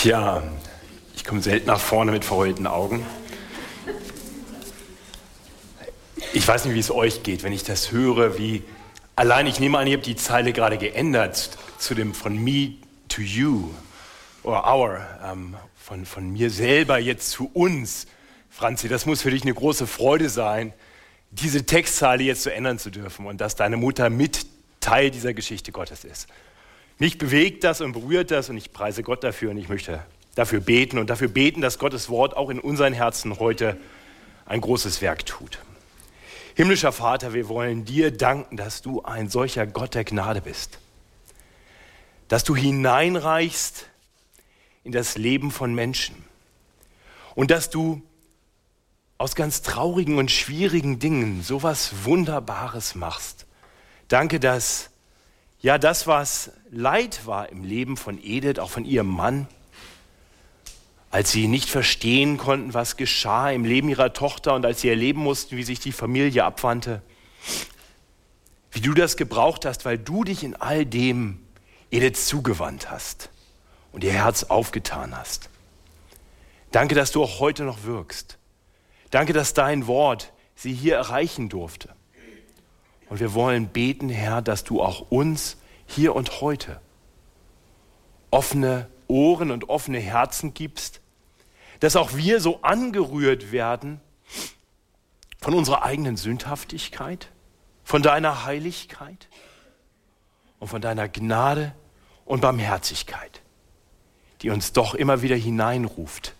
Tja, ich komme selten nach vorne mit verheulten Augen. Ich weiß nicht, wie es euch geht, wenn ich das höre, wie allein, ich nehme an, ihr habt die Zeile gerade geändert zu dem von me to you oder our, ähm, von, von mir selber jetzt zu uns. Franzi, das muss für dich eine große Freude sein, diese Textzeile jetzt zu ändern zu dürfen und dass deine Mutter mit Teil dieser Geschichte Gottes ist. Mich bewegt das und berührt das und ich preise Gott dafür und ich möchte dafür beten und dafür beten, dass Gottes Wort auch in unseren Herzen heute ein großes Werk tut. Himmlischer Vater, wir wollen dir danken, dass du ein solcher Gott der Gnade bist, dass du hineinreichst in das Leben von Menschen und dass du aus ganz traurigen und schwierigen Dingen so was Wunderbares machst. Danke, dass ja das, was Leid war im Leben von Edith, auch von ihrem Mann, als sie nicht verstehen konnten, was geschah im Leben ihrer Tochter und als sie erleben mussten, wie sich die Familie abwandte, wie du das gebraucht hast, weil du dich in all dem Edith zugewandt hast und ihr Herz aufgetan hast. Danke, dass du auch heute noch wirkst. Danke, dass dein Wort sie hier erreichen durfte. Und wir wollen beten, Herr, dass du auch uns hier und heute offene Ohren und offene Herzen gibst, dass auch wir so angerührt werden von unserer eigenen Sündhaftigkeit, von deiner Heiligkeit und von deiner Gnade und Barmherzigkeit, die uns doch immer wieder hineinruft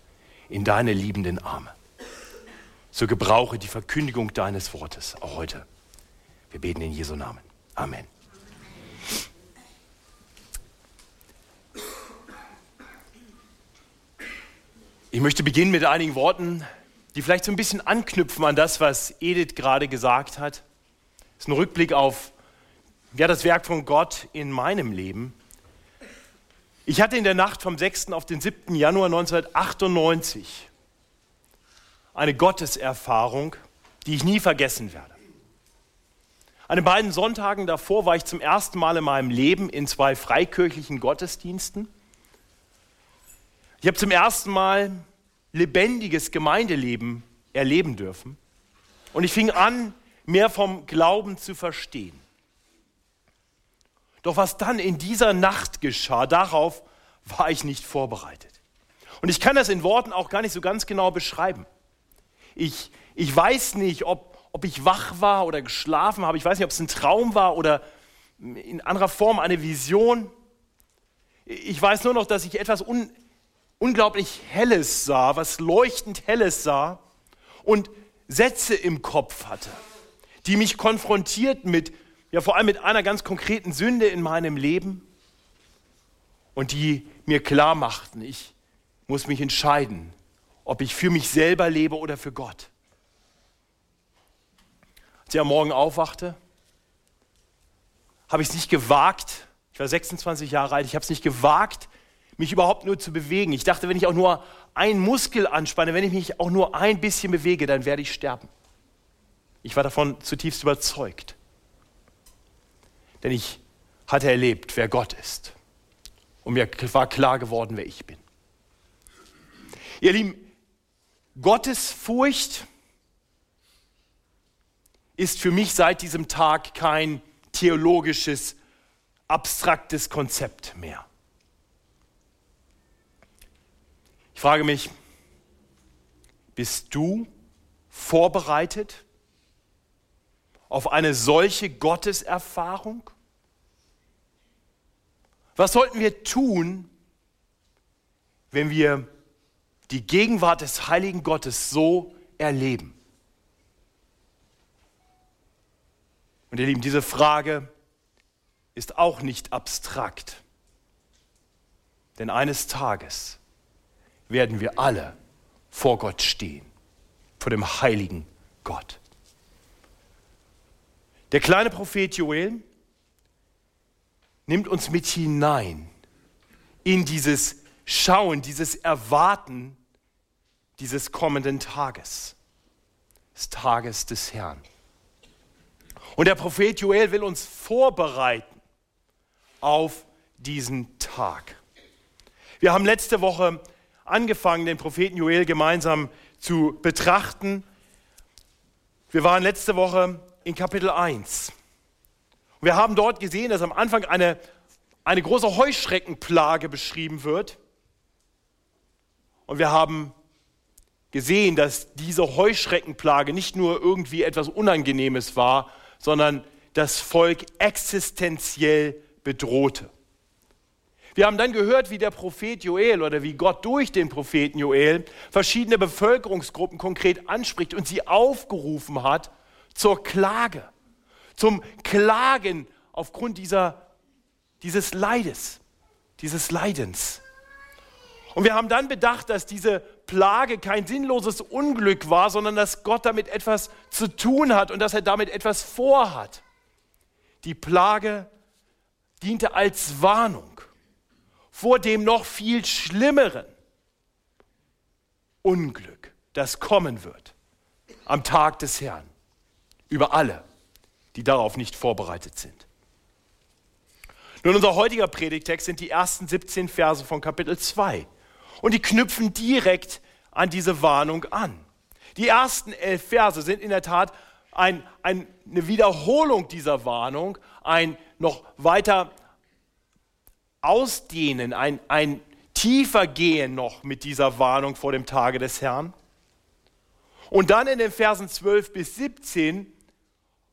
in deine liebenden Arme. So gebrauche die Verkündigung deines Wortes auch heute. Wir beten in Jesu Namen. Amen. Ich möchte beginnen mit einigen Worten, die vielleicht so ein bisschen anknüpfen an das, was Edith gerade gesagt hat. Das ist ein Rückblick auf ja, das Werk von Gott in meinem Leben. Ich hatte in der Nacht vom 6. auf den 7. Januar 1998 eine Gotteserfahrung, die ich nie vergessen werde. An den beiden Sonntagen davor war ich zum ersten Mal in meinem Leben in zwei freikirchlichen Gottesdiensten. Ich habe zum ersten Mal lebendiges Gemeindeleben erleben dürfen. Und ich fing an, mehr vom Glauben zu verstehen. Doch was dann in dieser Nacht geschah, darauf war ich nicht vorbereitet. Und ich kann das in Worten auch gar nicht so ganz genau beschreiben. Ich, ich weiß nicht, ob, ob ich wach war oder geschlafen habe. Ich weiß nicht, ob es ein Traum war oder in anderer Form eine Vision. Ich weiß nur noch, dass ich etwas un, unglaublich Helles sah, was leuchtend Helles sah und Sätze im Kopf hatte, die mich konfrontierten mit, ja vor allem mit einer ganz konkreten Sünde in meinem Leben und die mir klar machten, ich muss mich entscheiden, ob ich für mich selber lebe oder für Gott. Als ich am Morgen aufwachte, habe ich es nicht gewagt, ich war 26 Jahre alt, ich habe es nicht gewagt, mich überhaupt nur zu bewegen. Ich dachte, wenn ich auch nur einen Muskel anspanne, wenn ich mich auch nur ein bisschen bewege, dann werde ich sterben. Ich war davon zutiefst überzeugt. Denn ich hatte erlebt, wer Gott ist. Und mir war klar geworden, wer ich bin. Ihr Lieben, Gottes Furcht ist für mich seit diesem Tag kein theologisches, abstraktes Konzept mehr. Ich frage mich, bist du vorbereitet auf eine solche Gotteserfahrung? Was sollten wir tun, wenn wir die Gegenwart des heiligen Gottes so erleben? Und ihr Lieben, diese Frage ist auch nicht abstrakt. Denn eines Tages werden wir alle vor Gott stehen, vor dem heiligen Gott. Der kleine Prophet Joel nimmt uns mit hinein in dieses Schauen, dieses Erwarten dieses kommenden Tages, des Tages des Herrn. Und der Prophet Joel will uns vorbereiten auf diesen Tag. Wir haben letzte Woche angefangen, den Propheten Joel gemeinsam zu betrachten. Wir waren letzte Woche in Kapitel 1. Wir haben dort gesehen, dass am Anfang eine, eine große Heuschreckenplage beschrieben wird. Und wir haben gesehen, dass diese Heuschreckenplage nicht nur irgendwie etwas Unangenehmes war, sondern das Volk existenziell bedrohte. Wir haben dann gehört, wie der Prophet Joel oder wie Gott durch den Propheten Joel verschiedene Bevölkerungsgruppen konkret anspricht und sie aufgerufen hat zur Klage, zum Klagen aufgrund dieser, dieses Leides, dieses Leidens. Und wir haben dann bedacht, dass diese Plage kein sinnloses Unglück war, sondern dass Gott damit etwas zu tun hat und dass er damit etwas vorhat. Die Plage diente als Warnung vor dem noch viel schlimmeren Unglück, das kommen wird am Tag des Herrn über alle, die darauf nicht vorbereitet sind. Nun, unser heutiger Predigtext sind die ersten 17 Verse von Kapitel 2 und die knüpfen direkt an diese Warnung an. Die ersten elf Verse sind in der Tat ein, ein, eine Wiederholung dieser Warnung, ein noch weiter Ausdehnen, ein, ein tiefer Gehen noch mit dieser Warnung vor dem Tage des Herrn. Und dann in den Versen 12 bis 17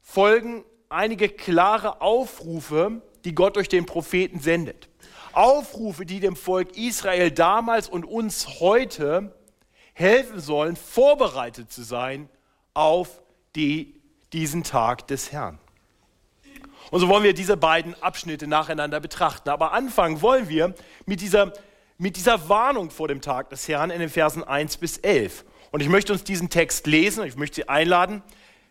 folgen einige klare Aufrufe, die Gott durch den Propheten sendet. Aufrufe, die dem Volk Israel damals und uns heute helfen sollen, vorbereitet zu sein auf die, diesen Tag des Herrn. Und so wollen wir diese beiden Abschnitte nacheinander betrachten. Aber anfangen wollen wir mit dieser, mit dieser Warnung vor dem Tag des Herrn in den Versen 1 bis 11. Und ich möchte uns diesen Text lesen ich möchte Sie einladen,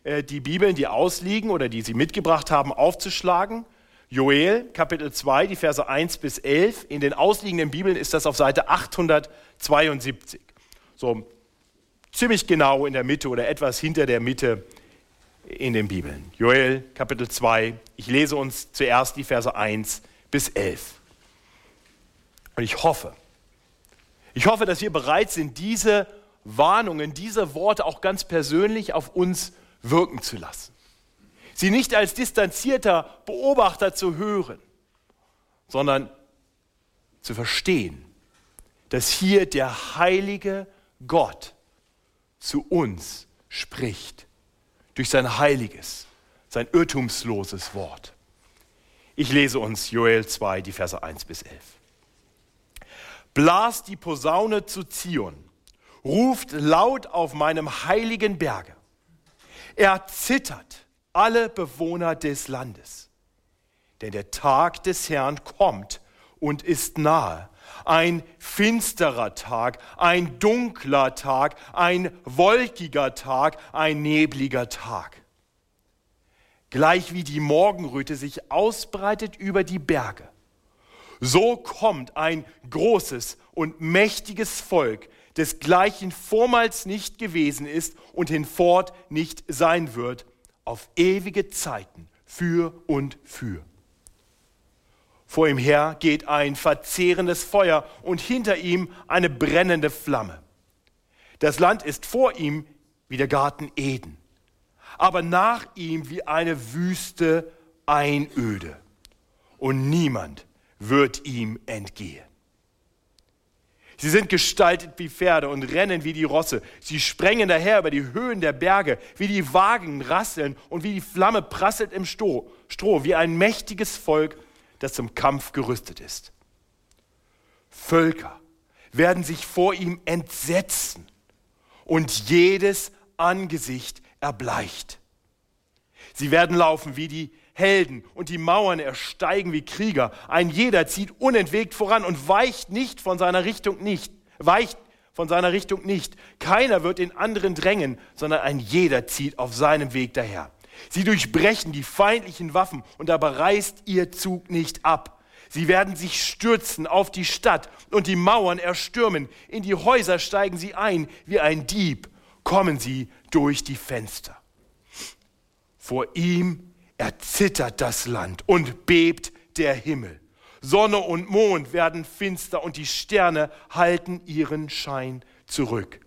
äh, die Bibeln, die ausliegen oder die Sie mitgebracht haben, aufzuschlagen. Joel, Kapitel 2, die Verse 1 bis 11. In den ausliegenden Bibeln ist das auf Seite 872. So ziemlich genau in der Mitte oder etwas hinter der Mitte in den Bibeln. Joel Kapitel 2. Ich lese uns zuerst die Verse 1 bis 11. Und ich hoffe, ich hoffe, dass wir bereit sind, diese Warnungen, diese Worte auch ganz persönlich auf uns wirken zu lassen. Sie nicht als distanzierter Beobachter zu hören, sondern zu verstehen, dass hier der heilige Gott zu uns spricht durch sein heiliges, sein irrtumsloses Wort. Ich lese uns Joel 2, die Verse 1 bis 11. Blas die Posaune zu Zion, ruft laut auf meinem heiligen Berge. Er zittert alle Bewohner des Landes. Denn der Tag des Herrn kommt und ist nahe ein finsterer Tag, ein dunkler Tag, ein wolkiger Tag, ein nebliger Tag. Gleich wie die Morgenröte sich ausbreitet über die Berge, so kommt ein großes und mächtiges Volk, desgleichen vormals nicht gewesen ist und hinfort nicht sein wird, auf ewige Zeiten für und für. Vor ihm her geht ein verzehrendes Feuer und hinter ihm eine brennende Flamme. Das Land ist vor ihm wie der Garten Eden, aber nach ihm wie eine wüste Einöde. Und niemand wird ihm entgehen. Sie sind gestaltet wie Pferde und rennen wie die Rosse. Sie sprengen daher über die Höhen der Berge, wie die Wagen rasseln und wie die Flamme prasselt im Stroh, Stroh wie ein mächtiges Volk das zum Kampf gerüstet ist. Völker werden sich vor ihm entsetzen und jedes Angesicht erbleicht. Sie werden laufen wie die Helden und die Mauern ersteigen wie Krieger. Ein jeder zieht unentwegt voran und weicht nicht von seiner Richtung nicht, weicht von seiner Richtung nicht. Keiner wird den anderen drängen, sondern ein jeder zieht auf seinem Weg daher. Sie durchbrechen die feindlichen Waffen und dabei reißt ihr Zug nicht ab. Sie werden sich stürzen auf die Stadt und die Mauern erstürmen. In die Häuser steigen sie ein. Wie ein Dieb kommen sie durch die Fenster. Vor ihm erzittert das Land und bebt der Himmel. Sonne und Mond werden finster und die Sterne halten ihren Schein zurück.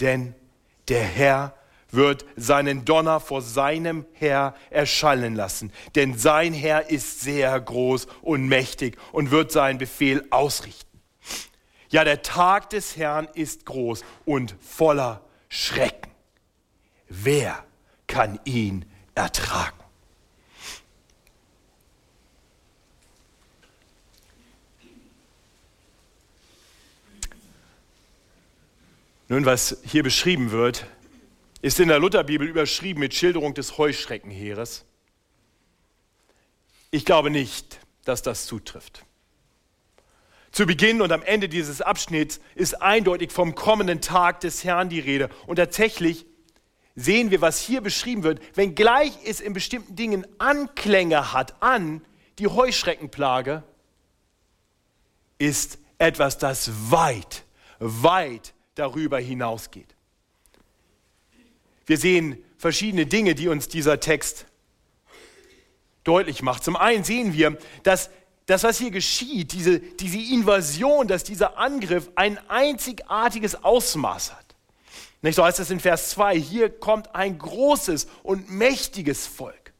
Denn der Herr wird seinen Donner vor seinem Herr erschallen lassen. Denn sein Herr ist sehr groß und mächtig und wird seinen Befehl ausrichten. Ja, der Tag des Herrn ist groß und voller Schrecken. Wer kann ihn ertragen? Nun, was hier beschrieben wird, ist in der Lutherbibel überschrieben mit Schilderung des Heuschreckenheeres. Ich glaube nicht, dass das zutrifft. Zu Beginn und am Ende dieses Abschnitts ist eindeutig vom kommenden Tag des Herrn die Rede. Und tatsächlich sehen wir, was hier beschrieben wird, wenngleich es in bestimmten Dingen Anklänge hat an die Heuschreckenplage, ist etwas, das weit, weit darüber hinausgeht. Wir sehen verschiedene Dinge, die uns dieser Text deutlich macht. Zum einen sehen wir, dass das, was hier geschieht, diese, diese Invasion, dass dieser Angriff ein einzigartiges Ausmaß hat. Nicht so heißt es in Vers 2, hier kommt ein großes und mächtiges Volk,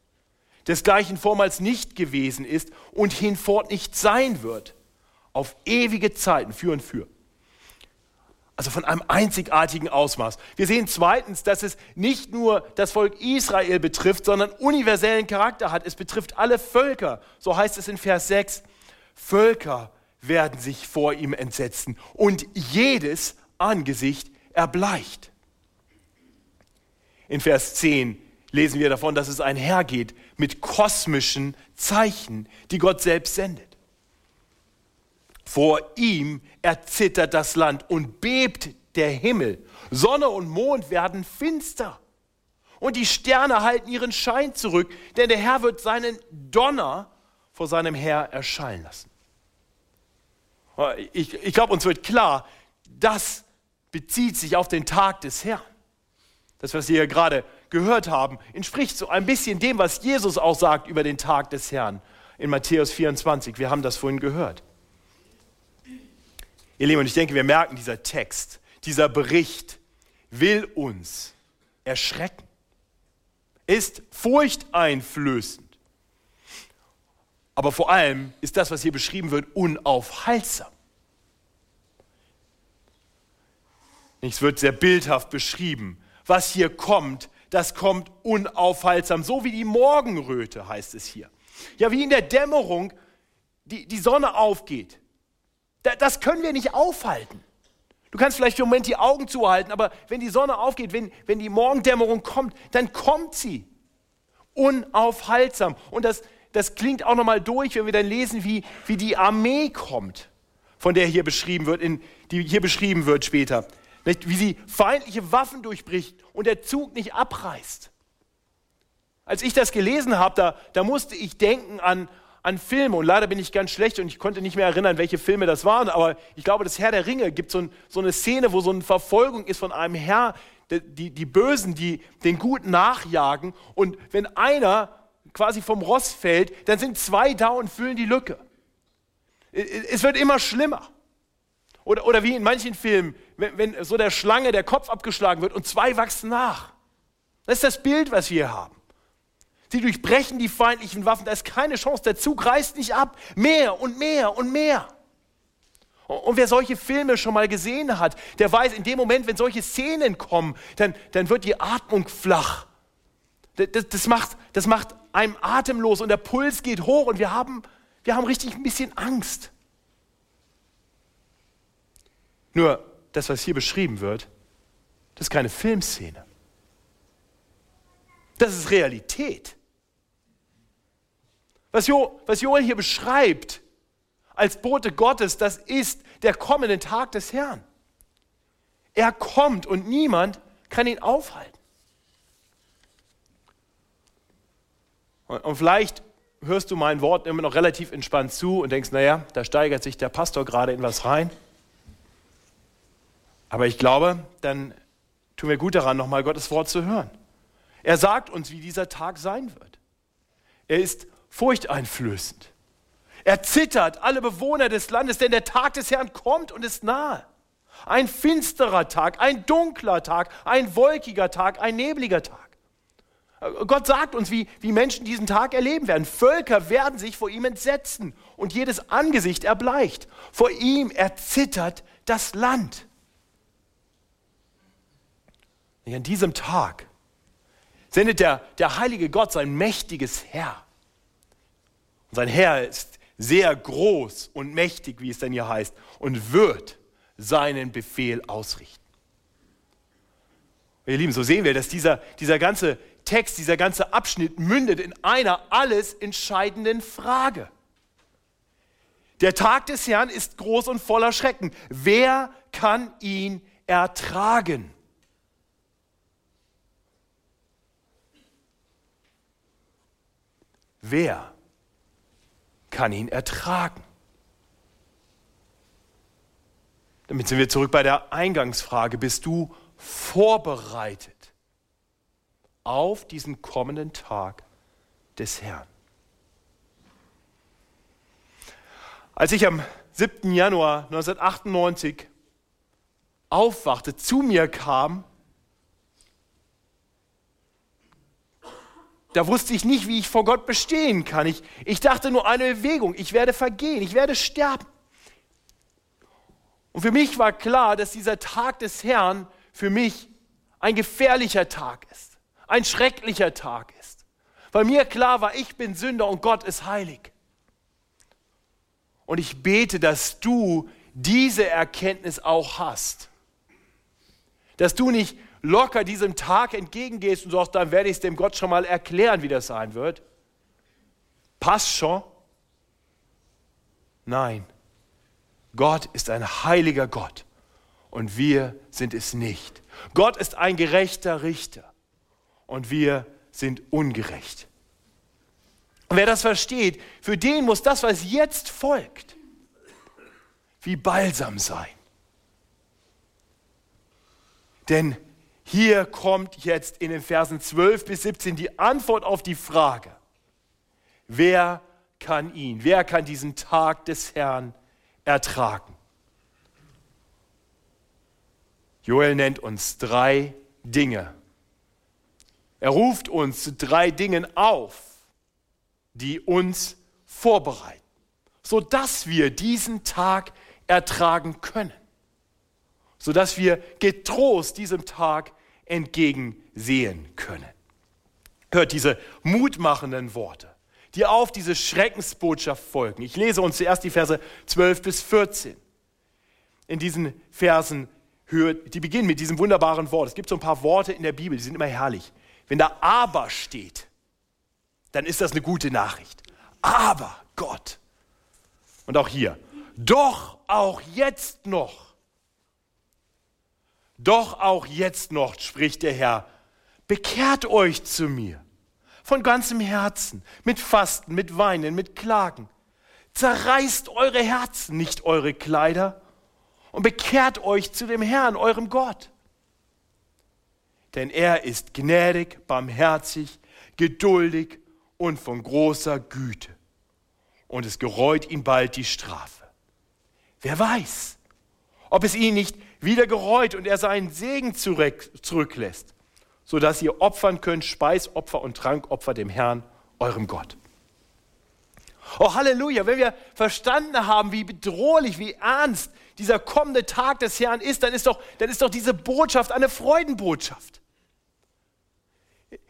desgleichen vormals nicht gewesen ist und hinfort nicht sein wird, auf ewige Zeiten für und für. Also von einem einzigartigen Ausmaß. Wir sehen zweitens, dass es nicht nur das Volk Israel betrifft, sondern universellen Charakter hat. Es betrifft alle Völker. So heißt es in Vers 6. Völker werden sich vor ihm entsetzen und jedes Angesicht erbleicht. In Vers 10 lesen wir davon, dass es einhergeht mit kosmischen Zeichen, die Gott selbst sendet. Vor ihm erzittert das Land und bebt der Himmel. Sonne und Mond werden finster. Und die Sterne halten ihren Schein zurück, denn der Herr wird seinen Donner vor seinem Herr erschallen lassen. Ich, ich glaube, uns wird klar, das bezieht sich auf den Tag des Herrn. Das, was wir hier gerade gehört haben, entspricht so ein bisschen dem, was Jesus auch sagt über den Tag des Herrn in Matthäus 24. Wir haben das vorhin gehört. Ihr Lieben, und ich denke, wir merken, dieser Text, dieser Bericht will uns erschrecken, ist furchteinflößend. Aber vor allem ist das, was hier beschrieben wird, unaufhaltsam. Es wird sehr bildhaft beschrieben. Was hier kommt, das kommt unaufhaltsam, so wie die Morgenröte heißt es hier. Ja, wie in der Dämmerung die, die Sonne aufgeht das können wir nicht aufhalten. Du kannst vielleicht für einen Moment die Augen zuhalten, aber wenn die Sonne aufgeht, wenn, wenn die Morgendämmerung kommt, dann kommt sie. Unaufhaltsam. Und das, das klingt auch nochmal durch, wenn wir dann lesen, wie, wie die Armee kommt, von der hier beschrieben wird, in, die hier beschrieben wird später. Wie sie feindliche Waffen durchbricht und der Zug nicht abreißt. Als ich das gelesen habe, da, da musste ich denken an, an Filme und leider bin ich ganz schlecht und ich konnte nicht mehr erinnern, welche Filme das waren, aber ich glaube, das Herr der Ringe gibt so, ein, so eine Szene, wo so eine Verfolgung ist von einem Herr, die, die Bösen, die den Guten nachjagen und wenn einer quasi vom Ross fällt, dann sind zwei da und füllen die Lücke. Es wird immer schlimmer. Oder, oder wie in manchen Filmen, wenn, wenn so der Schlange der Kopf abgeschlagen wird und zwei wachsen nach. Das ist das Bild, was wir haben. Sie durchbrechen die feindlichen Waffen. Da ist keine Chance. Der Zug reißt nicht ab. Mehr und mehr und mehr. Und wer solche Filme schon mal gesehen hat, der weiß, in dem Moment, wenn solche Szenen kommen, dann, dann wird die Atmung flach. Das, das, macht, das macht einem atemlos und der Puls geht hoch und wir haben, wir haben richtig ein bisschen Angst. Nur das, was hier beschrieben wird, das ist keine Filmszene. Das ist Realität. Was, jo, was Joel hier beschreibt als Bote Gottes, das ist der kommende Tag des Herrn. Er kommt und niemand kann ihn aufhalten. Und, und vielleicht hörst du meinen Worten immer noch relativ entspannt zu und denkst, naja, da steigert sich der Pastor gerade in was rein. Aber ich glaube, dann tun wir gut daran, nochmal Gottes Wort zu hören. Er sagt uns, wie dieser Tag sein wird. Er ist furchteinflößend. Erzittert alle Bewohner des Landes, denn der Tag des Herrn kommt und ist nahe. Ein finsterer Tag, ein dunkler Tag, ein wolkiger Tag, ein nebliger Tag. Gott sagt uns, wie, wie Menschen diesen Tag erleben werden. Völker werden sich vor ihm entsetzen und jedes Angesicht erbleicht. Vor ihm erzittert das Land. Und an diesem Tag sendet der, der heilige Gott sein mächtiges Herr. Und sein Herr ist sehr groß und mächtig, wie es denn hier heißt, und wird seinen Befehl ausrichten. Ihr Lieben, so sehen wir, dass dieser, dieser ganze Text, dieser ganze Abschnitt mündet in einer alles entscheidenden Frage. Der Tag des Herrn ist groß und voller Schrecken. Wer kann ihn ertragen? Wer kann ihn ertragen? Damit sind wir zurück bei der Eingangsfrage. Bist du vorbereitet auf diesen kommenden Tag des Herrn? Als ich am 7. Januar 1998 aufwachte, zu mir kam, da wusste ich nicht, wie ich vor Gott bestehen kann. Ich, ich dachte nur eine Bewegung, ich werde vergehen, ich werde sterben. Und für mich war klar, dass dieser Tag des Herrn für mich ein gefährlicher Tag ist, ein schrecklicher Tag ist. Weil mir klar war, ich bin Sünder und Gott ist heilig. Und ich bete, dass du diese Erkenntnis auch hast. Dass du nicht locker diesem Tag entgegengehst und sagst, dann werde ich es dem Gott schon mal erklären, wie das sein wird. Passt schon? Nein. Gott ist ein heiliger Gott und wir sind es nicht. Gott ist ein gerechter Richter und wir sind ungerecht. Und wer das versteht, für den muss das, was jetzt folgt, wie Balsam sein. Denn hier kommt jetzt in den Versen 12 bis 17 die Antwort auf die Frage, wer kann ihn, wer kann diesen Tag des Herrn ertragen? Joel nennt uns drei Dinge. Er ruft uns zu drei Dingen auf, die uns vorbereiten, sodass wir diesen Tag ertragen können, sodass wir getrost diesem Tag entgegensehen können. Hört diese mutmachenden Worte, die auf diese Schreckensbotschaft folgen. Ich lese uns zuerst die Verse 12 bis 14. In diesen Versen hört, die beginnen mit diesem wunderbaren Wort. Es gibt so ein paar Worte in der Bibel, die sind immer herrlich. Wenn da aber steht, dann ist das eine gute Nachricht. Aber Gott. Und auch hier, doch auch jetzt noch doch auch jetzt noch, spricht der Herr, bekehrt euch zu mir von ganzem Herzen, mit Fasten, mit Weinen, mit Klagen. Zerreißt eure Herzen, nicht eure Kleider, und bekehrt euch zu dem Herrn, eurem Gott. Denn er ist gnädig, barmherzig, geduldig und von großer Güte. Und es gereut ihm bald die Strafe. Wer weiß, ob es ihn nicht wieder gereut und er seinen Segen zurück, zurücklässt, sodass ihr opfern könnt Speisopfer und Trankopfer dem Herrn, eurem Gott. Oh Halleluja, wenn wir verstanden haben, wie bedrohlich, wie ernst dieser kommende Tag des Herrn ist, dann ist doch, dann ist doch diese Botschaft eine Freudenbotschaft.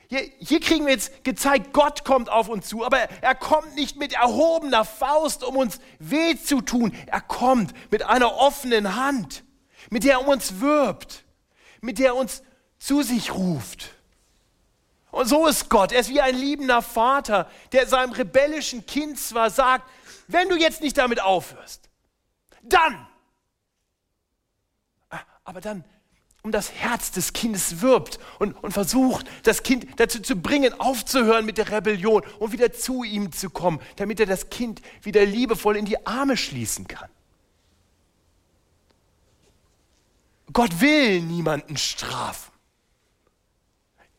Hier, hier, kriegen wir jetzt gezeigt, Gott kommt auf uns zu, aber er kommt nicht mit erhobener Faust, um uns weh zu tun. Er kommt mit einer offenen Hand mit der er uns wirbt, mit der er uns zu sich ruft. Und so ist Gott. Er ist wie ein liebender Vater, der seinem rebellischen Kind zwar sagt, wenn du jetzt nicht damit aufhörst, dann, aber dann um das Herz des Kindes wirbt und, und versucht, das Kind dazu zu bringen, aufzuhören mit der Rebellion und wieder zu ihm zu kommen, damit er das Kind wieder liebevoll in die Arme schließen kann. Gott will niemanden strafen.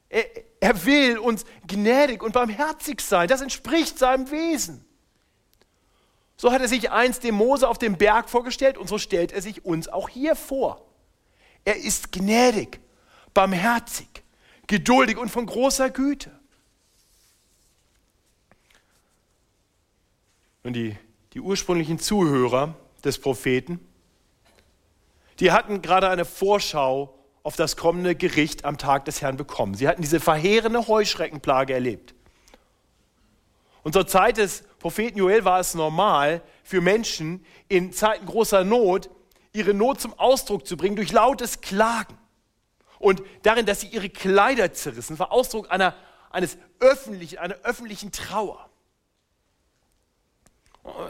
Er, er will uns gnädig und barmherzig sein. Das entspricht seinem Wesen. So hat er sich einst dem Mose auf dem Berg vorgestellt und so stellt er sich uns auch hier vor. Er ist gnädig, barmherzig, geduldig und von großer Güte. Und die, die ursprünglichen Zuhörer des Propheten, die hatten gerade eine Vorschau auf das kommende Gericht am Tag des Herrn bekommen. Sie hatten diese verheerende Heuschreckenplage erlebt. Und zur Zeit des Propheten Joel war es normal für Menschen in Zeiten großer Not, ihre Not zum Ausdruck zu bringen durch lautes Klagen. Und darin, dass sie ihre Kleider zerrissen, war Ausdruck einer, eines öffentlichen, einer öffentlichen Trauer.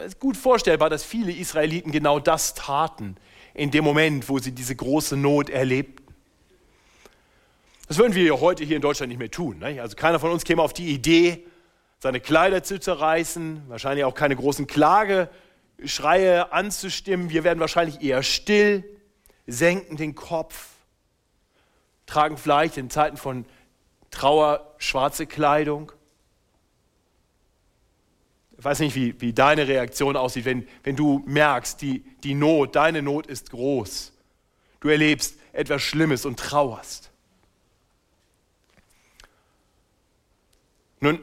Es ist gut vorstellbar, dass viele Israeliten genau das taten in dem Moment, wo sie diese große Not erlebten. Das würden wir heute hier in Deutschland nicht mehr tun. Ne? Also keiner von uns käme auf die Idee, seine Kleider zu zerreißen, wahrscheinlich auch keine großen Klageschreie anzustimmen. Wir werden wahrscheinlich eher still, senken den Kopf, tragen vielleicht in Zeiten von Trauer schwarze Kleidung. Ich weiß nicht, wie, wie deine Reaktion aussieht, wenn, wenn du merkst, die, die Not, deine Not ist groß. Du erlebst etwas Schlimmes und trauerst. Nun,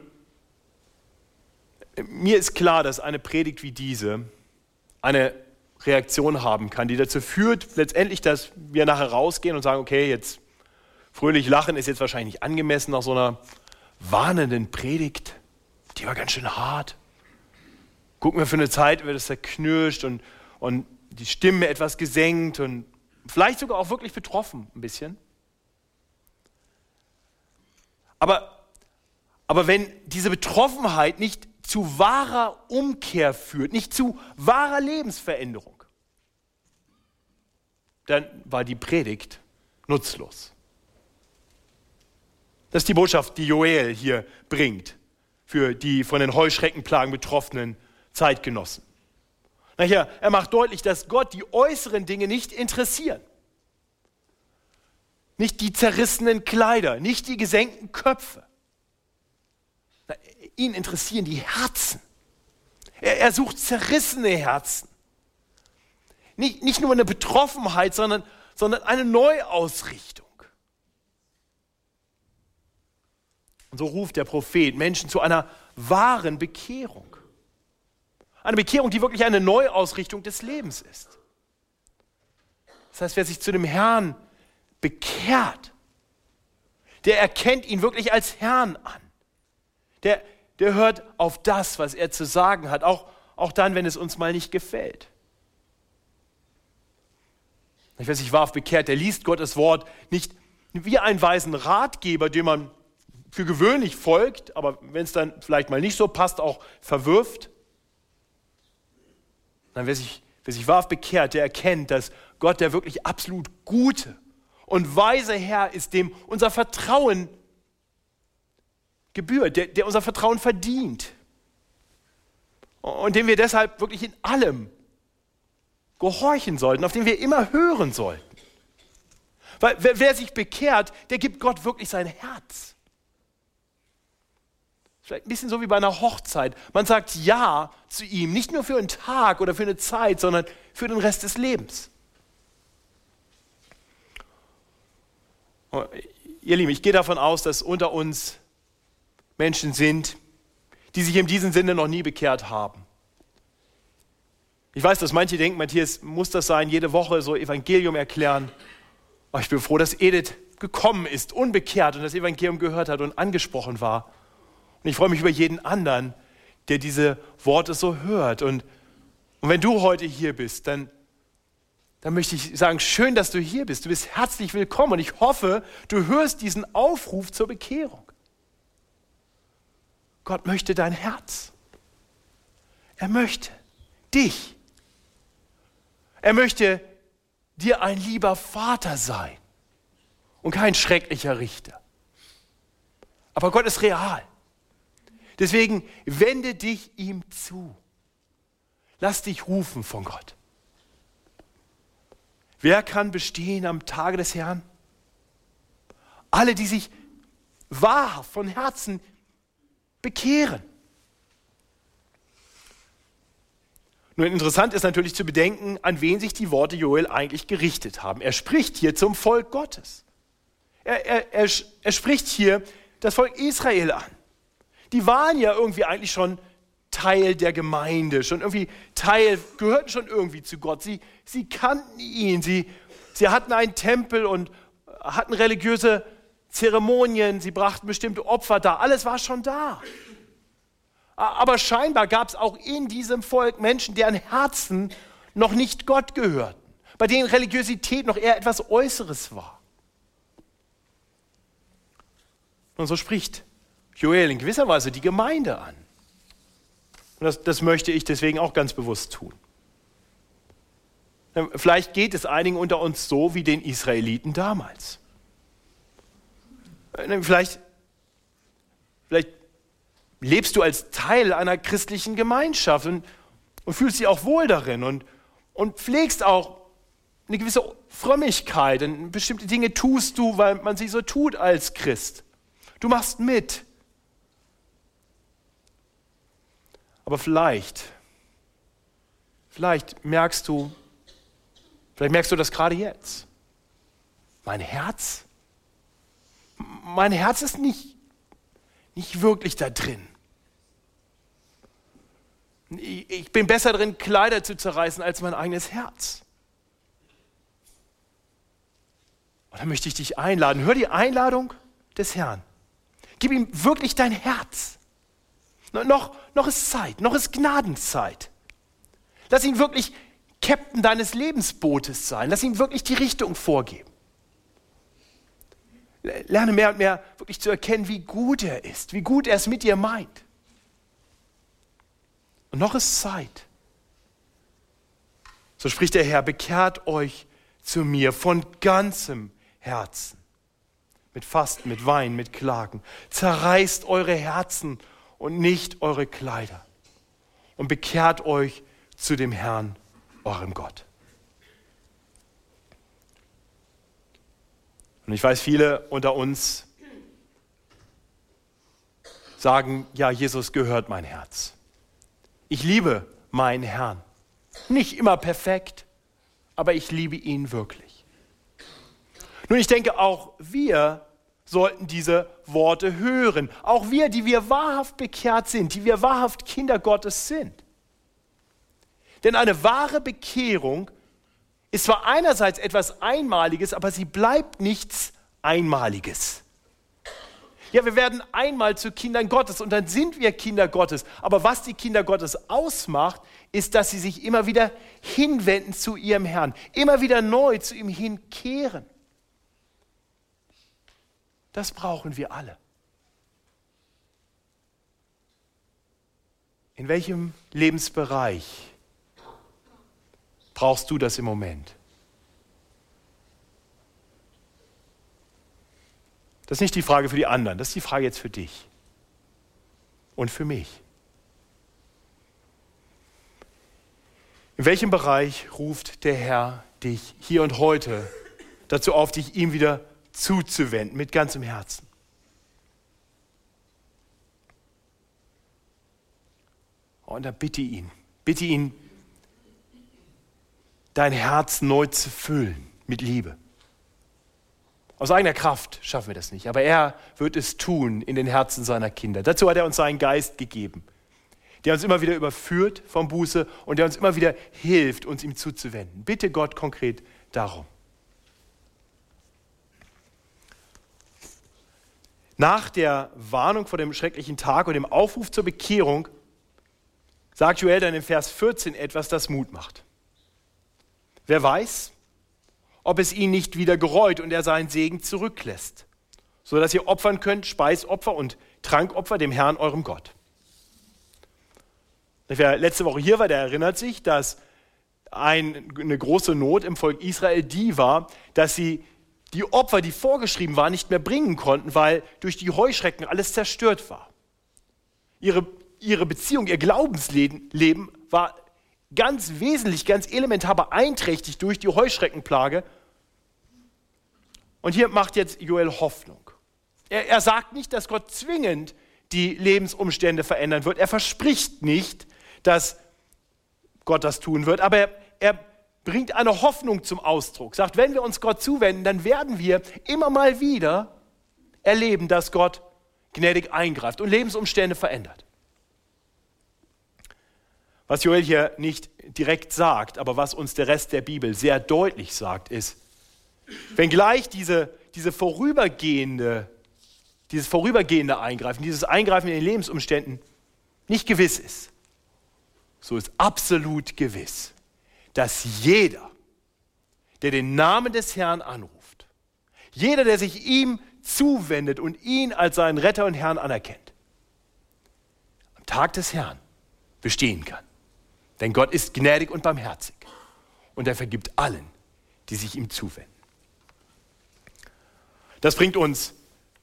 mir ist klar, dass eine Predigt wie diese eine Reaktion haben kann, die dazu führt, letztendlich, dass wir nachher rausgehen und sagen, okay, jetzt fröhlich lachen ist jetzt wahrscheinlich nicht angemessen nach so einer warnenden Predigt. Die war ganz schön hart. Gucken wir für eine Zeit, wird es zerknirscht und, und die Stimme etwas gesenkt und vielleicht sogar auch wirklich betroffen ein bisschen. Aber, aber wenn diese Betroffenheit nicht zu wahrer Umkehr führt, nicht zu wahrer Lebensveränderung, dann war die Predigt nutzlos. Das ist die Botschaft, die Joel hier bringt für die von den Heuschreckenplagen betroffenen Zeitgenossen. Nachher, er macht deutlich, dass Gott die äußeren Dinge nicht interessieren. Nicht die zerrissenen Kleider, nicht die gesenkten Köpfe. Ihn interessieren die Herzen. Er, er sucht zerrissene Herzen. Nicht, nicht nur eine Betroffenheit, sondern, sondern eine Neuausrichtung. Und so ruft der Prophet Menschen zu einer wahren Bekehrung. Eine Bekehrung, die wirklich eine Neuausrichtung des Lebens ist. Das heißt, wer sich zu dem Herrn bekehrt, der erkennt ihn wirklich als Herrn an. Der, der hört auf das, was er zu sagen hat, auch, auch dann, wenn es uns mal nicht gefällt. Ich weiß nicht, wahrhaft bekehrt, der liest Gottes Wort nicht wie einen weisen Ratgeber, dem man für gewöhnlich folgt, aber wenn es dann vielleicht mal nicht so passt, auch verwirft. Nein, wer sich, wer sich wahrhaft bekehrt, der erkennt, dass Gott der wirklich absolut gute und weise Herr ist, dem unser Vertrauen gebührt, der, der unser Vertrauen verdient und dem wir deshalb wirklich in allem gehorchen sollten, auf den wir immer hören sollten. Weil wer, wer sich bekehrt, der gibt Gott wirklich sein Herz. Vielleicht ein bisschen so wie bei einer Hochzeit. Man sagt Ja zu ihm, nicht nur für einen Tag oder für eine Zeit, sondern für den Rest des Lebens. Oh, ihr Lieben, ich gehe davon aus, dass unter uns Menschen sind, die sich in diesem Sinne noch nie bekehrt haben. Ich weiß, dass manche denken, Matthias, muss das sein, jede Woche so Evangelium erklären. Aber ich bin froh, dass Edith gekommen ist, unbekehrt und das Evangelium gehört hat und angesprochen war. Und ich freue mich über jeden anderen, der diese Worte so hört. Und, und wenn du heute hier bist, dann, dann möchte ich sagen, schön, dass du hier bist. Du bist herzlich willkommen und ich hoffe, du hörst diesen Aufruf zur Bekehrung. Gott möchte dein Herz. Er möchte dich. Er möchte dir ein lieber Vater sein und kein schrecklicher Richter. Aber Gott ist real. Deswegen wende dich ihm zu. Lass dich rufen von Gott. Wer kann bestehen am Tage des Herrn? Alle, die sich wahrhaft von Herzen bekehren. Nun interessant ist natürlich zu bedenken, an wen sich die Worte Joel eigentlich gerichtet haben. Er spricht hier zum Volk Gottes. Er, er, er, er spricht hier das Volk Israel an. Die waren ja irgendwie eigentlich schon Teil der Gemeinde, schon irgendwie Teil, gehörten schon irgendwie zu Gott. Sie, sie kannten ihn, sie, sie hatten einen Tempel und hatten religiöse Zeremonien, sie brachten bestimmte Opfer da, alles war schon da. Aber scheinbar gab es auch in diesem Volk Menschen, deren Herzen noch nicht Gott gehörten, bei denen Religiosität noch eher etwas Äußeres war. Und so spricht Joel in gewisser Weise die Gemeinde an. Und das, das möchte ich deswegen auch ganz bewusst tun. Vielleicht geht es einigen unter uns so wie den Israeliten damals. Vielleicht, vielleicht lebst du als Teil einer christlichen Gemeinschaft und, und fühlst dich auch wohl darin und, und pflegst auch eine gewisse Frömmigkeit und bestimmte Dinge tust du, weil man sie so tut als Christ. Du machst mit. Aber vielleicht, vielleicht merkst du, vielleicht merkst du das gerade jetzt. Mein Herz, mein Herz ist nicht, nicht wirklich da drin. Ich bin besser drin, Kleider zu zerreißen als mein eigenes Herz. Und dann möchte ich dich einladen. Hör die Einladung des Herrn. Gib ihm wirklich dein Herz. Noch, noch ist Zeit, noch ist Gnadenzeit. Lass ihn wirklich Captain deines Lebensbootes sein. Lass ihm wirklich die Richtung vorgeben. Lerne mehr und mehr wirklich zu erkennen, wie gut er ist, wie gut er es mit dir meint. Und noch ist Zeit. So spricht der Herr, bekehrt euch zu mir von ganzem Herzen. Mit Fasten, mit Wein, mit Klagen. Zerreißt eure Herzen und nicht eure Kleider. Und bekehrt euch zu dem Herrn, eurem Gott. Und ich weiß, viele unter uns sagen, ja, Jesus gehört mein Herz. Ich liebe meinen Herrn. Nicht immer perfekt, aber ich liebe ihn wirklich. Nun, ich denke, auch wir sollten diese Worte hören. Auch wir, die wir wahrhaft bekehrt sind, die wir wahrhaft Kinder Gottes sind. Denn eine wahre Bekehrung ist zwar einerseits etwas Einmaliges, aber sie bleibt nichts Einmaliges. Ja, wir werden einmal zu Kindern Gottes und dann sind wir Kinder Gottes. Aber was die Kinder Gottes ausmacht, ist, dass sie sich immer wieder hinwenden zu ihrem Herrn, immer wieder neu zu ihm hinkehren. Das brauchen wir alle. In welchem Lebensbereich brauchst du das im Moment? Das ist nicht die Frage für die anderen, das ist die Frage jetzt für dich und für mich. In welchem Bereich ruft der Herr dich hier und heute dazu auf, dich ihm wieder zuzuwenden mit ganzem Herzen. Und dann bitte ihn, bitte ihn, dein Herz neu zu füllen mit Liebe. Aus eigener Kraft schaffen wir das nicht, aber er wird es tun in den Herzen seiner Kinder. Dazu hat er uns seinen Geist gegeben, der uns immer wieder überführt vom Buße und der uns immer wieder hilft, uns ihm zuzuwenden. Bitte Gott konkret darum. Nach der Warnung vor dem schrecklichen Tag und dem Aufruf zur Bekehrung sagt Joel dann in Vers 14 etwas, das Mut macht. Wer weiß, ob es ihn nicht wieder gereut und er seinen Segen zurücklässt, sodass ihr opfern könnt Speisopfer und Trankopfer dem Herrn, eurem Gott. Wer letzte Woche hier war, der erinnert sich, dass ein, eine große Not im Volk Israel die war, dass sie die Opfer, die vorgeschrieben waren, nicht mehr bringen konnten, weil durch die Heuschrecken alles zerstört war. Ihre, ihre Beziehung, ihr Glaubensleben war ganz wesentlich, ganz elementar beeinträchtigt durch die Heuschreckenplage. Und hier macht jetzt Joel Hoffnung. Er, er sagt nicht, dass Gott zwingend die Lebensumstände verändern wird. Er verspricht nicht, dass Gott das tun wird, aber er, er bringt eine Hoffnung zum Ausdruck. Sagt, wenn wir uns Gott zuwenden, dann werden wir immer mal wieder erleben, dass Gott gnädig eingreift und Lebensumstände verändert. Was Joel hier nicht direkt sagt, aber was uns der Rest der Bibel sehr deutlich sagt, ist, wenngleich diese, diese vorübergehende, dieses vorübergehende Eingreifen, dieses Eingreifen in den Lebensumständen nicht gewiss ist, so ist absolut gewiss, dass jeder, der den Namen des Herrn anruft, jeder, der sich ihm zuwendet und ihn als seinen Retter und Herrn anerkennt, am Tag des Herrn bestehen kann. Denn Gott ist gnädig und barmherzig und er vergibt allen, die sich ihm zuwenden. Das bringt uns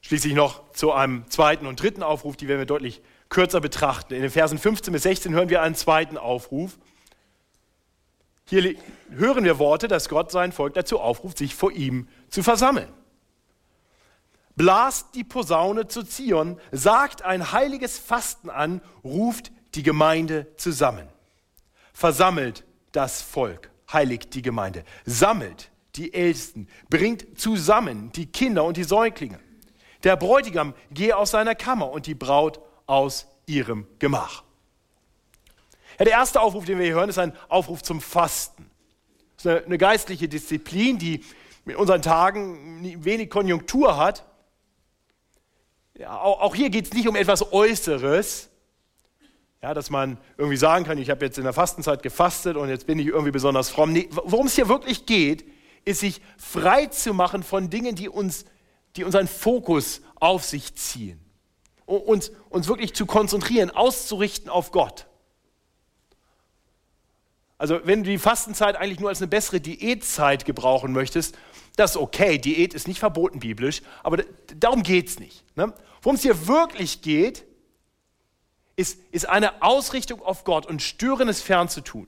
schließlich noch zu einem zweiten und dritten Aufruf, die werden wir deutlich kürzer betrachten. In den Versen 15 bis 16 hören wir einen zweiten Aufruf. Hier hören wir Worte, dass Gott sein Volk dazu aufruft, sich vor ihm zu versammeln. Blast die Posaune zu Zion, sagt ein heiliges Fasten an, ruft die Gemeinde zusammen. Versammelt das Volk, heiligt die Gemeinde, sammelt die Ältesten, bringt zusammen die Kinder und die Säuglinge. Der Bräutigam gehe aus seiner Kammer und die Braut aus ihrem Gemach. Ja, der erste Aufruf, den wir hier hören, ist ein Aufruf zum Fasten. Das ist eine, eine geistliche Disziplin, die in unseren Tagen wenig Konjunktur hat. Ja, auch, auch hier geht es nicht um etwas Äußeres, ja, dass man irgendwie sagen kann, ich habe jetzt in der Fastenzeit gefastet und jetzt bin ich irgendwie besonders fromm. Nee, worum es hier wirklich geht, ist sich frei zu machen von Dingen, die uns, die unseren Fokus auf sich ziehen uns, uns wirklich zu konzentrieren, auszurichten auf Gott. Also wenn du die Fastenzeit eigentlich nur als eine bessere Diätzeit gebrauchen möchtest, das ist okay. Diät ist nicht verboten biblisch, aber darum geht es nicht. Ne? Worum es hier wirklich geht, ist, ist eine Ausrichtung auf Gott und Störendes fernzutun.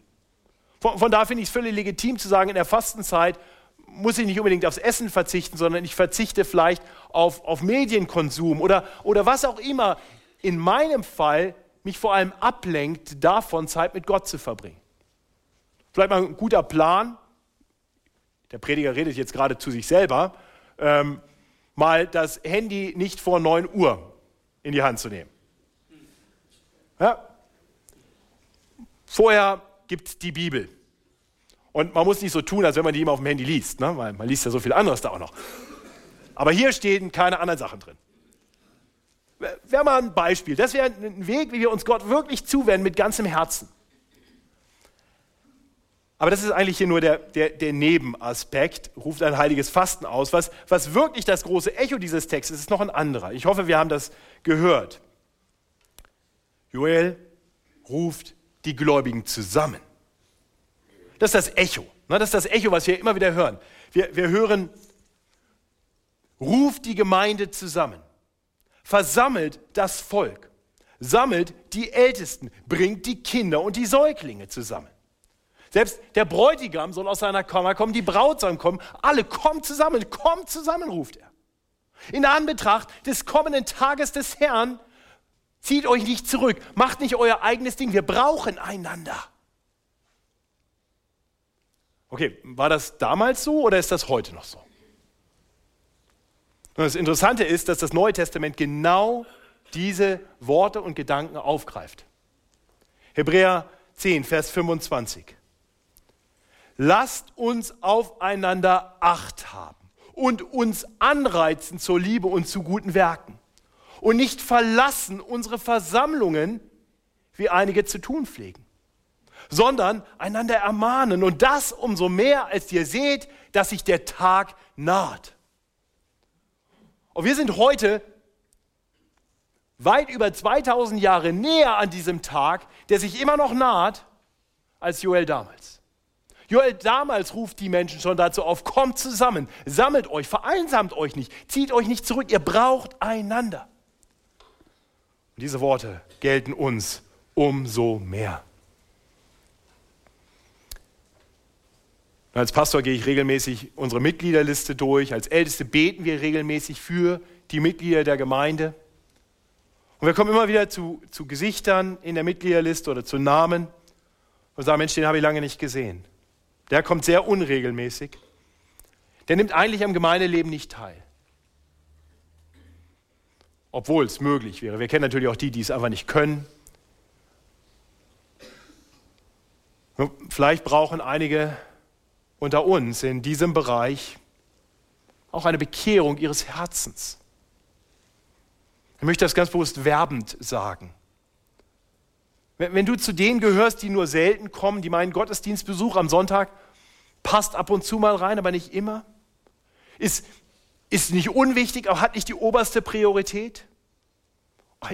Von, von da finde ich es völlig legitim zu sagen, in der Fastenzeit muss ich nicht unbedingt aufs Essen verzichten, sondern ich verzichte vielleicht auf, auf Medienkonsum oder, oder was auch immer in meinem Fall mich vor allem ablenkt, davon Zeit mit Gott zu verbringen. Vielleicht mal ein guter Plan, der Prediger redet jetzt gerade zu sich selber, ähm, mal das Handy nicht vor 9 Uhr in die Hand zu nehmen. Ja? Vorher gibt es die Bibel. Und man muss nicht so tun, als wenn man die immer auf dem Handy liest, ne? weil man liest ja so viel anderes da auch noch. Aber hier stehen keine anderen Sachen drin. Wäre mal ein Beispiel. Das wäre ein Weg, wie wir uns Gott wirklich zuwenden mit ganzem Herzen. Aber das ist eigentlich hier nur der, der, der Nebenaspekt, ruft ein heiliges Fasten aus. Was, was wirklich das große Echo dieses Textes ist, ist noch ein anderer. Ich hoffe, wir haben das gehört. Joel ruft die Gläubigen zusammen. Das ist das Echo. Ne? Das ist das Echo, was wir immer wieder hören. Wir, wir hören, ruft die Gemeinde zusammen, versammelt das Volk, sammelt die Ältesten, bringt die Kinder und die Säuglinge zusammen. Selbst der Bräutigam soll aus seiner Kammer kommen, die Braut soll kommen, alle kommt zusammen, kommt zusammen, ruft er. In Anbetracht des kommenden Tages des Herrn, zieht euch nicht zurück, macht nicht euer eigenes Ding, wir brauchen einander. Okay, war das damals so oder ist das heute noch so? Und das Interessante ist, dass das Neue Testament genau diese Worte und Gedanken aufgreift. Hebräer 10, Vers 25. Lasst uns aufeinander Acht haben und uns anreizen zur Liebe und zu guten Werken und nicht verlassen unsere Versammlungen, wie einige zu tun pflegen sondern einander ermahnen. Und das umso mehr, als ihr seht, dass sich der Tag naht. Und wir sind heute weit über 2000 Jahre näher an diesem Tag, der sich immer noch naht, als Joel damals. Joel damals ruft die Menschen schon dazu auf, kommt zusammen, sammelt euch, vereinsamt euch nicht, zieht euch nicht zurück, ihr braucht einander. Und diese Worte gelten uns umso mehr. als Pastor gehe ich regelmäßig unsere Mitgliederliste durch. Als Älteste beten wir regelmäßig für die Mitglieder der Gemeinde. Und wir kommen immer wieder zu, zu Gesichtern in der Mitgliederliste oder zu Namen, und sagen, Mensch, den habe ich lange nicht gesehen. Der kommt sehr unregelmäßig. Der nimmt eigentlich am Gemeindeleben nicht teil. Obwohl es möglich wäre. Wir kennen natürlich auch die, die es einfach nicht können. Vielleicht brauchen einige unter uns in diesem Bereich auch eine Bekehrung ihres Herzens. Ich möchte das ganz bewusst werbend sagen. Wenn, du zu denen gehörst, die nur selten kommen, die meinen Gottesdienstbesuch am Sonntag passt ab und zu mal rein, aber nicht immer, ist, ist nicht unwichtig, aber hat nicht die oberste Priorität.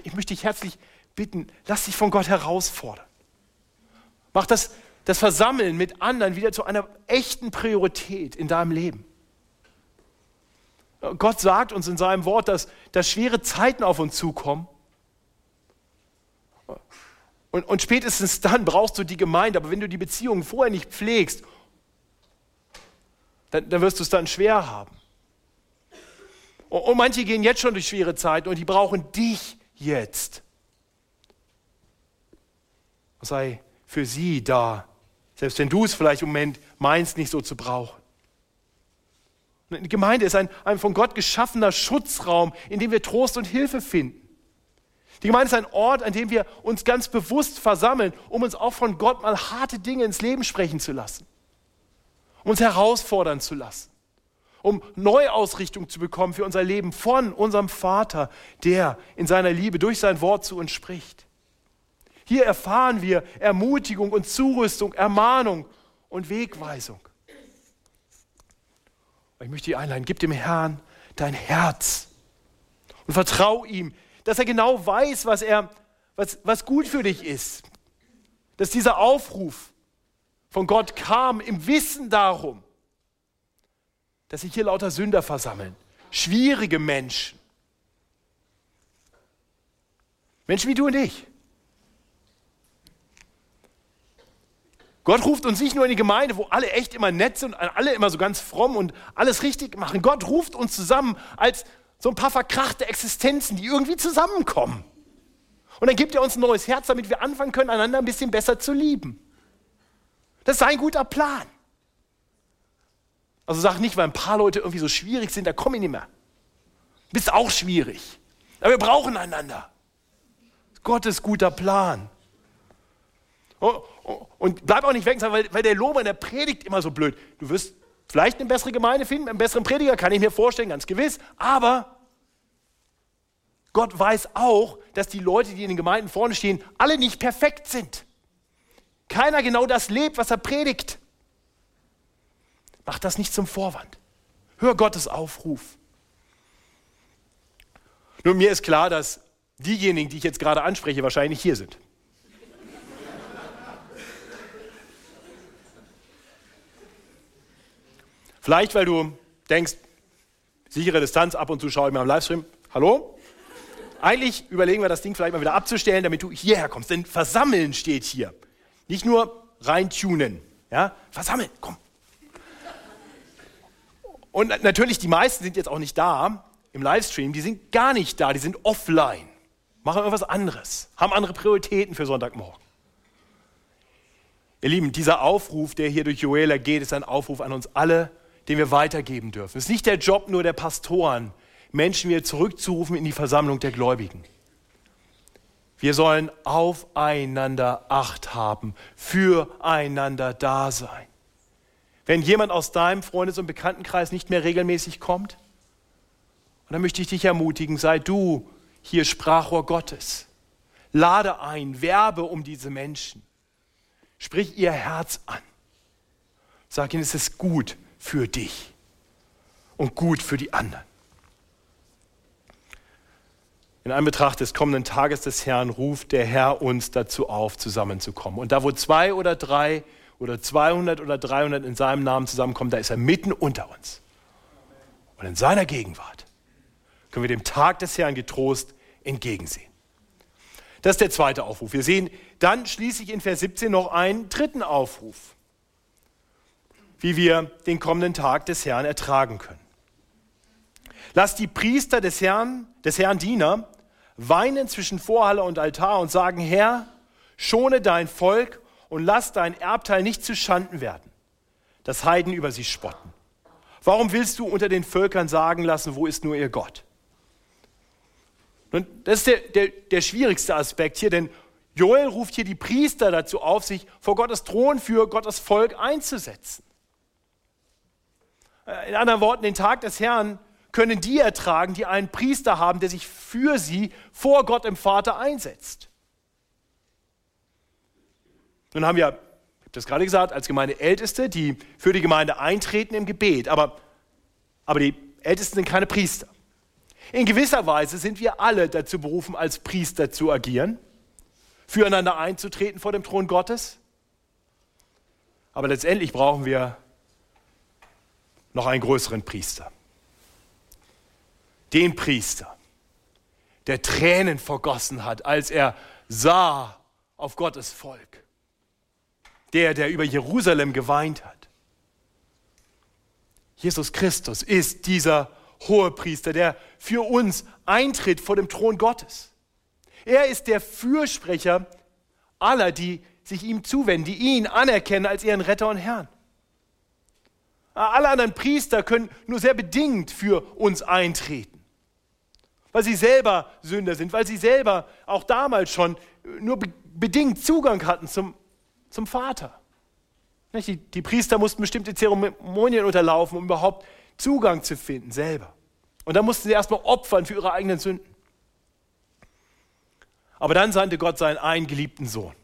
Ich möchte dich herzlich bitten, lass dich von Gott herausfordern. Mach das, das Versammeln mit anderen wieder zu einer echten Priorität in deinem Leben. Gott sagt uns in seinem Wort, dass, dass schwere Zeiten auf uns zukommen. Und, und spätestens dann brauchst du die Gemeinde. Aber wenn du die Beziehungen vorher nicht pflegst, dann, dann wirst du es dann schwer haben. Und, und manche gehen jetzt schon durch schwere Zeiten und die brauchen dich jetzt. Sei für sie da, selbst wenn du es vielleicht im Moment meinst, nicht so zu brauchen. Die Gemeinde ist ein, ein von Gott geschaffener Schutzraum, in dem wir Trost und Hilfe finden. Die Gemeinde ist ein Ort, an dem wir uns ganz bewusst versammeln, um uns auch von Gott mal harte Dinge ins Leben sprechen zu lassen, um uns herausfordern zu lassen, um Neuausrichtung zu bekommen für unser Leben von unserem Vater, der in seiner Liebe durch sein Wort zu uns spricht. Hier erfahren wir Ermutigung und Zurüstung, Ermahnung und Wegweisung. Ich möchte dich einladen, gib dem Herrn dein Herz und vertrau ihm, dass er genau weiß, was, er, was, was gut für dich ist. Dass dieser Aufruf von Gott kam im Wissen darum, dass sich hier lauter Sünder versammeln, schwierige Menschen. Menschen wie du und ich. Gott ruft uns nicht nur in die Gemeinde, wo alle echt immer nett sind und alle immer so ganz fromm und alles richtig machen. Gott ruft uns zusammen als so ein paar verkrachte Existenzen, die irgendwie zusammenkommen. Und dann gibt er uns ein neues Herz, damit wir anfangen können, einander ein bisschen besser zu lieben. Das ist ein guter Plan. Also sag nicht, weil ein paar Leute irgendwie so schwierig sind, da komme ich nicht mehr. Bist auch schwierig. Aber wir brauchen einander. Gottes guter Plan. Oh, oh, und bleib auch nicht weg, weil, weil der Lober, der predigt immer so blöd. Du wirst vielleicht eine bessere Gemeinde finden, einen besseren Prediger, kann ich mir vorstellen, ganz gewiss. Aber Gott weiß auch, dass die Leute, die in den Gemeinden vorne stehen, alle nicht perfekt sind. Keiner genau das lebt, was er predigt. Mach das nicht zum Vorwand. Hör Gottes Aufruf. Nun, mir ist klar, dass diejenigen, die ich jetzt gerade anspreche, wahrscheinlich hier sind. Vielleicht, weil du denkst, sichere Distanz, ab und zu schaue ich mir am Livestream. Hallo? Eigentlich überlegen wir das Ding vielleicht mal wieder abzustellen, damit du hierher kommst. Denn versammeln steht hier. Nicht nur reintunen. Ja? Versammeln, komm. Und natürlich, die meisten sind jetzt auch nicht da im Livestream. Die sind gar nicht da. Die sind offline. Machen irgendwas anderes. Haben andere Prioritäten für Sonntagmorgen. Ihr Lieben, dieser Aufruf, der hier durch Joela geht, ist ein Aufruf an uns alle, den wir weitergeben dürfen. Es ist nicht der Job nur der Pastoren, Menschen wieder zurückzurufen in die Versammlung der Gläubigen. Wir sollen aufeinander Acht haben, füreinander da sein. Wenn jemand aus deinem Freundes- und Bekanntenkreis nicht mehr regelmäßig kommt, dann möchte ich dich ermutigen, sei du hier Sprachrohr Gottes. Lade ein, werbe um diese Menschen. Sprich ihr Herz an. Sag ihnen, es ist gut, für dich und gut für die anderen. In Anbetracht des kommenden Tages des Herrn ruft der Herr uns dazu auf, zusammenzukommen. Und da, wo zwei oder drei oder 200 oder 300 in seinem Namen zusammenkommen, da ist er mitten unter uns. Und in seiner Gegenwart können wir dem Tag des Herrn getrost entgegensehen. Das ist der zweite Aufruf. Wir sehen dann schließlich in Vers 17 noch einen dritten Aufruf wie wir den kommenden Tag des Herrn ertragen können. Lass die Priester des Herrn, des Herrn Diener, weinen zwischen Vorhalle und Altar und sagen, Herr, schone dein Volk und lass dein Erbteil nicht zu Schanden werden, dass Heiden über sie spotten. Warum willst du unter den Völkern sagen lassen, wo ist nur ihr Gott? Und das ist der, der, der schwierigste Aspekt hier, denn Joel ruft hier die Priester dazu auf, sich vor Gottes Thron für Gottes Volk einzusetzen. Äh, in anderen Worten, den Tag des Herrn können die ertragen, die einen Priester haben, der sich für sie vor Gott im Vater einsetzt. Nun haben wir, ich habe das gerade gesagt, als Gemeindeälteste, die für die Gemeinde eintreten im Gebet, aber, aber die Ältesten sind keine Priester. In gewisser Weise sind wir alle dazu berufen, als Priester zu agieren, füreinander einzutreten vor dem Thron Gottes. Aber letztendlich brauchen wir noch einen größeren Priester. Den Priester, der Tränen vergossen hat, als er sah auf Gottes Volk. Der, der über Jerusalem geweint hat. Jesus Christus ist dieser hohe Priester, der für uns eintritt vor dem Thron Gottes. Er ist der Fürsprecher aller, die sich ihm zuwenden, die ihn anerkennen als ihren Retter und Herrn. Alle anderen Priester können nur sehr bedingt für uns eintreten, weil sie selber Sünder sind, weil sie selber auch damals schon nur bedingt Zugang hatten zum, zum Vater. Die, die Priester mussten bestimmte Zeremonien unterlaufen, um überhaupt Zugang zu finden selber. Und dann mussten sie erstmal opfern für ihre eigenen Sünden. Aber dann sandte Gott seinen eingeliebten Sohn.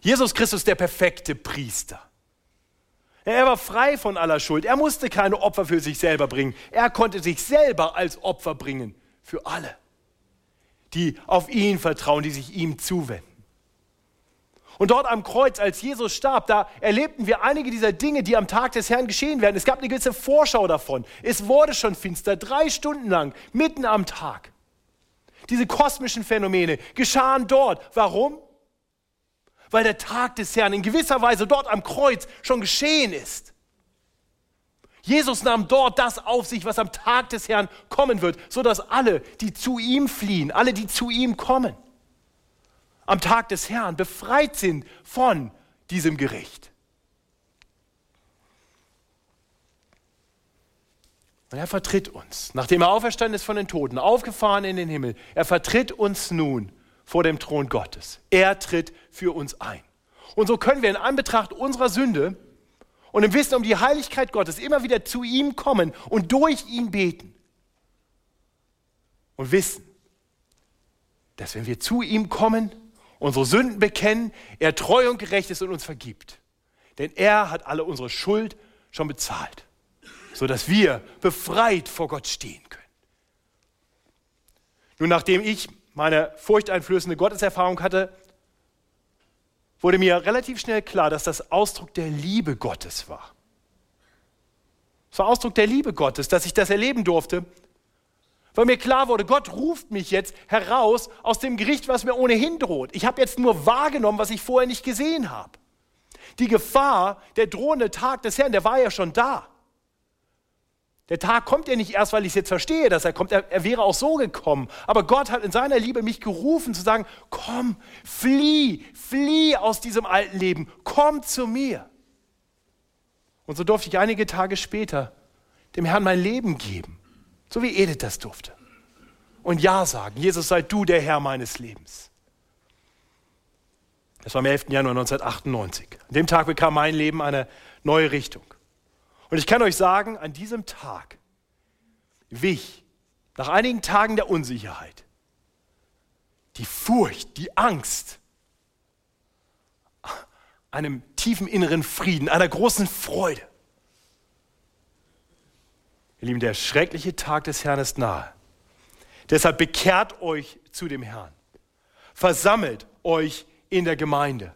Jesus Christus, der perfekte Priester. Er war frei von aller Schuld. Er musste keine Opfer für sich selber bringen. Er konnte sich selber als Opfer bringen für alle, die auf ihn vertrauen, die sich ihm zuwenden. Und dort am Kreuz, als Jesus starb, da erlebten wir einige dieser Dinge, die am Tag des Herrn geschehen werden. Es gab eine gewisse Vorschau davon. Es wurde schon finster, drei Stunden lang, mitten am Tag. Diese kosmischen Phänomene geschahen dort. Warum? Weil der Tag des Herrn in gewisser Weise dort am Kreuz schon geschehen ist. Jesus nahm dort das auf sich, was am Tag des Herrn kommen wird, sodass alle, die zu ihm fliehen, alle, die zu ihm kommen, am Tag des Herrn befreit sind von diesem Gericht. Und er vertritt uns, nachdem er auferstanden ist von den Toten, aufgefahren in den Himmel, er vertritt uns nun vor dem Thron Gottes. Er tritt für uns ein. Und so können wir in Anbetracht unserer Sünde und im Wissen um die Heiligkeit Gottes immer wieder zu ihm kommen und durch ihn beten. Und wissen, dass wenn wir zu ihm kommen, unsere Sünden bekennen, er treu und gerecht ist und uns vergibt. Denn er hat alle unsere Schuld schon bezahlt, sodass wir befreit vor Gott stehen können. Nun, nachdem ich meine furchteinflößende Gotteserfahrung hatte, wurde mir relativ schnell klar, dass das Ausdruck der Liebe Gottes war. Es war Ausdruck der Liebe Gottes, dass ich das erleben durfte weil mir klar wurde, Gott ruft mich jetzt heraus aus dem Gericht, was mir ohnehin droht. Ich habe jetzt nur wahrgenommen, was ich vorher nicht gesehen habe. Die Gefahr, der drohende Tag des Herrn, der war ja schon da. Der Tag kommt ja nicht erst, weil ich es jetzt verstehe, dass er kommt. Er, er, wäre auch so gekommen. Aber Gott hat in seiner Liebe mich gerufen zu sagen, komm, flieh, flieh aus diesem alten Leben, komm zu mir. Und so durfte ich einige Tage später dem Herrn mein Leben geben. So wie Edith das durfte. Und Ja sagen, Jesus sei du der Herr meines Lebens. Das war am 11. Januar 1998. An dem Tag bekam mein Leben eine neue Richtung. Und ich kann euch sagen, an diesem Tag wich nach einigen Tagen der Unsicherheit die Furcht, die Angst, einem tiefen inneren Frieden, einer großen Freude. Ihr Lieben, der schreckliche Tag des Herrn ist nahe. Deshalb bekehrt euch zu dem Herrn. Versammelt euch in der Gemeinde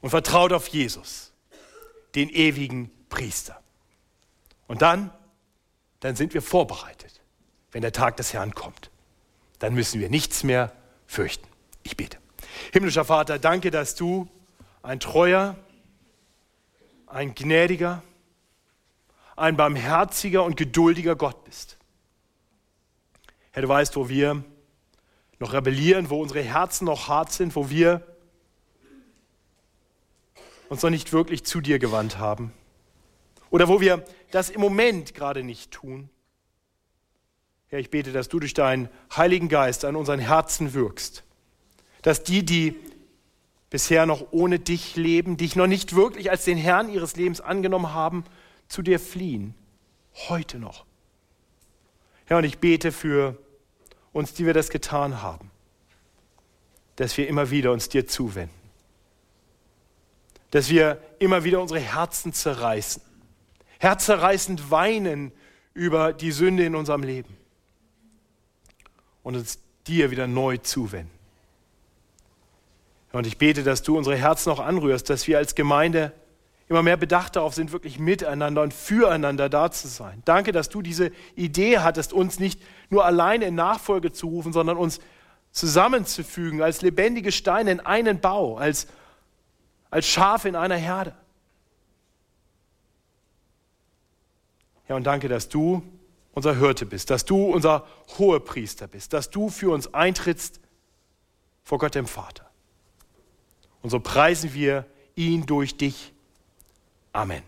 und vertraut auf Jesus, den ewigen Priester. Und dann, dann sind wir vorbereitet, wenn der Tag des Herrn kommt. Dann müssen wir nichts mehr fürchten. Ich bete. Himmlischer Vater, danke, dass du ein treuer, ein gnädiger, ein barmherziger und geduldiger Gott bist. Herr, du weißt, wo wir noch rebellieren, wo unsere Herzen noch hart sind, wo wir uns noch nicht wirklich zu dir gewandt haben. Oder wo wir das im Moment gerade nicht tun. Herr, ich bete, dass du durch deinen Heiligen Geist an unseren Herzen wirkst. Dass die, die bisher noch ohne dich leben, dich noch nicht wirklich als den Herrn ihres Lebens angenommen haben, zu dir fliehen. Heute noch. Herr, und ich bete für uns, die wir das getan haben, dass wir immer wieder uns dir zuwenden. Dass wir immer wieder unsere Herzen zerreißen. Herzerreißend weinen über die Sünde in unserem Leben. Und uns dir wieder neu zuwenden. Und ich bete, dass du unsere Herzen auch anrührst, dass wir als Gemeinde immer mehr bedacht darauf sind, wirklich miteinander und füreinander da zu sein. Danke, dass du diese Idee hattest, uns nicht nur alleine in Nachfolge zu rufen, sondern uns zusammenzufügen als lebendige Steine in einen Bau, als, als Schafe in einer Herde. Ja, und danke, dass du unser Hirte bist, dass du unser Hohepriester bist, dass du für uns eintrittst vor Gott dem Vater. Und so preisen wir ihn durch dich. Amen.